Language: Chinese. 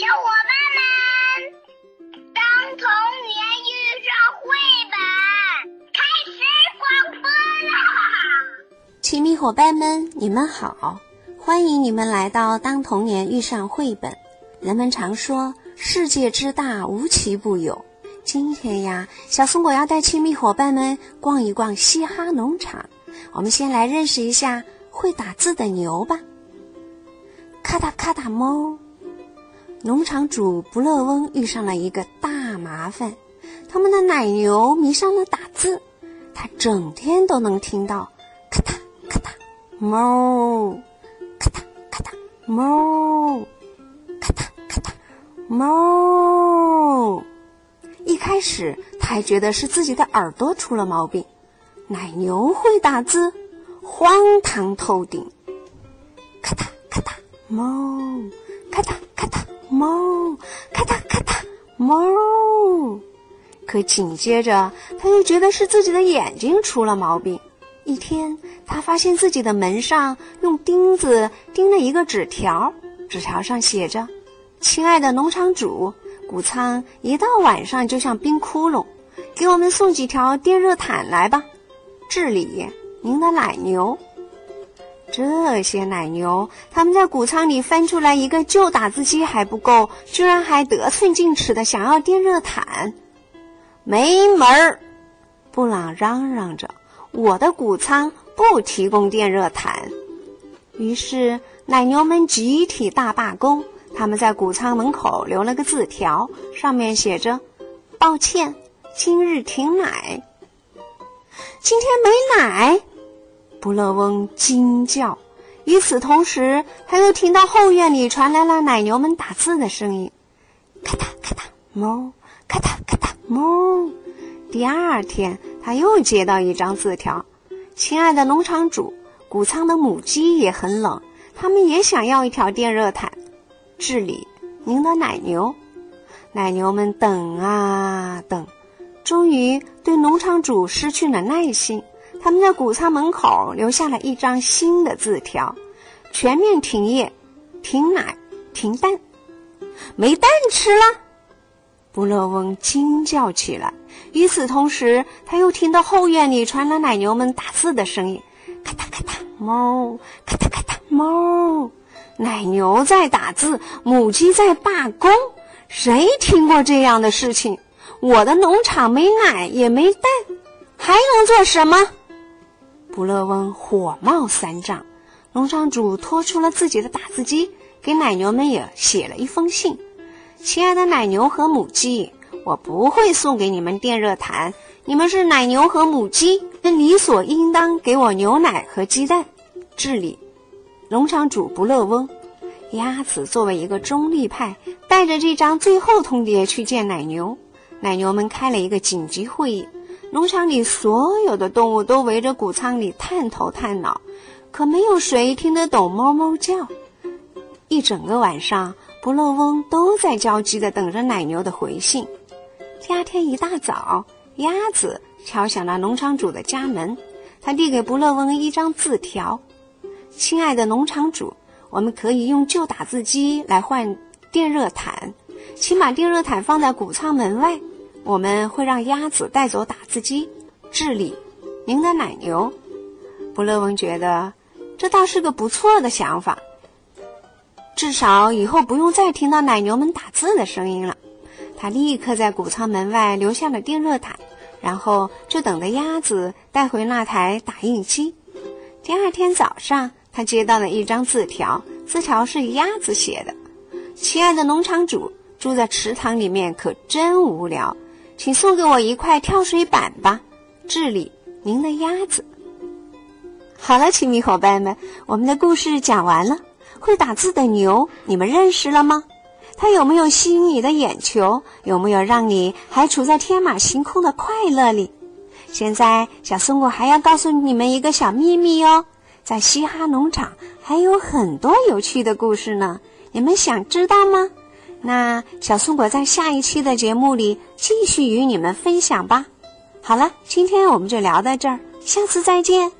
小伙伴们，当童年遇上绘本，开始广播啦！亲密伙伴们，你们好，欢迎你们来到《当童年遇上绘本》。人们常说世界之大，无奇不有。今天呀，小松果要带亲密伙伴们逛一逛嘻哈农场。我们先来认识一下会打字的牛吧。咔嗒咔嗒猫。农场主不乐翁遇上了一个大麻烦，他们的奶牛迷上了打字，他整天都能听到咔嗒咔嗒猫，咔嗒咔嗒猫，咔嗒咔嗒猫。一开始他还觉得是自己的耳朵出了毛病，奶牛会打字，荒唐透顶。咔嗒咔嗒猫，咔嗒猫，咔嗒咔嗒，猫。可紧接着，他又觉得是自己的眼睛出了毛病。一天，他发现自己的门上用钉子钉了一个纸条，纸条上写着：“亲爱的农场主，谷仓一到晚上就像冰窟窿，给我们送几条电热毯来吧。”治理您的奶牛。这些奶牛，他们在谷仓里翻出来一个旧打字机还不够，居然还得寸进尺的想要电热毯，没门儿！布朗嚷嚷着：“我的谷仓不提供电热毯。”于是奶牛们集体大罢工，他们在谷仓门口留了个字条，上面写着：“抱歉，今日停奶。”今天没奶。不乐翁惊叫，与此同时，他又听到后院里传来了奶牛们打字的声音：咔嗒咔嗒哞，咔嗒咔嗒哞。第二天，他又接到一张字条：“亲爱的农场主，谷仓的母鸡也很冷，它们也想要一条电热毯。治理您的奶牛。”奶牛们等啊等，终于对农场主失去了耐心。他们在谷仓门口留下了一张新的字条：“全面停业，停奶，停蛋，没蛋吃了。”布勒翁惊叫起来。与此同时，他又听到后院里传来奶牛们打字的声音：“咔嗒咔嗒，猫，咔嗒咔嗒，猫。”奶牛在打字，母鸡在罢工。谁听过这样的事情？我的农场没奶也没蛋，还能做什么？不乐翁火冒三丈，农场主拖出了自己的打字机，给奶牛们也写了一封信：“亲爱的奶牛和母鸡，我不会送给你们电热毯，你们是奶牛和母鸡，理所应当给我牛奶和鸡蛋。”治理，农场主不乐翁，鸭子作为一个中立派，带着这张最后通牒去见奶牛，奶牛们开了一个紧急会议。农场里所有的动物都围着谷仓里探头探脑，可没有谁听得懂猫猫叫。一整个晚上，不乐翁都在焦急地等着奶牛的回信。第二天一大早，鸭子敲响了农场主的家门，他递给不乐翁一张字条：“亲爱的农场主，我们可以用旧打字机来换电热毯，请把电热毯放在谷仓门外。”我们会让鸭子带走打字机，治理您的奶牛。不勒翁觉得这倒是个不错的想法，至少以后不用再听到奶牛们打字的声音了。他立刻在谷仓门外留下了电热毯，然后就等着鸭子带回那台打印机。第二天早上，他接到了一张字条，字条是鸭子写的：“亲爱的农场主，住在池塘里面可真无聊。”请送给我一块跳水板吧，治理您的鸭子。好了，亲密伙伴们，我们的故事讲完了。会打字的牛，你们认识了吗？它有没有吸引你的眼球？有没有让你还处在天马行空的快乐里？现在，小松果还要告诉你们一个小秘密哦，在嘻哈农场还有很多有趣的故事呢，你们想知道吗？那小松果在下一期的节目里继续与你们分享吧。好了，今天我们就聊到这儿，下次再见。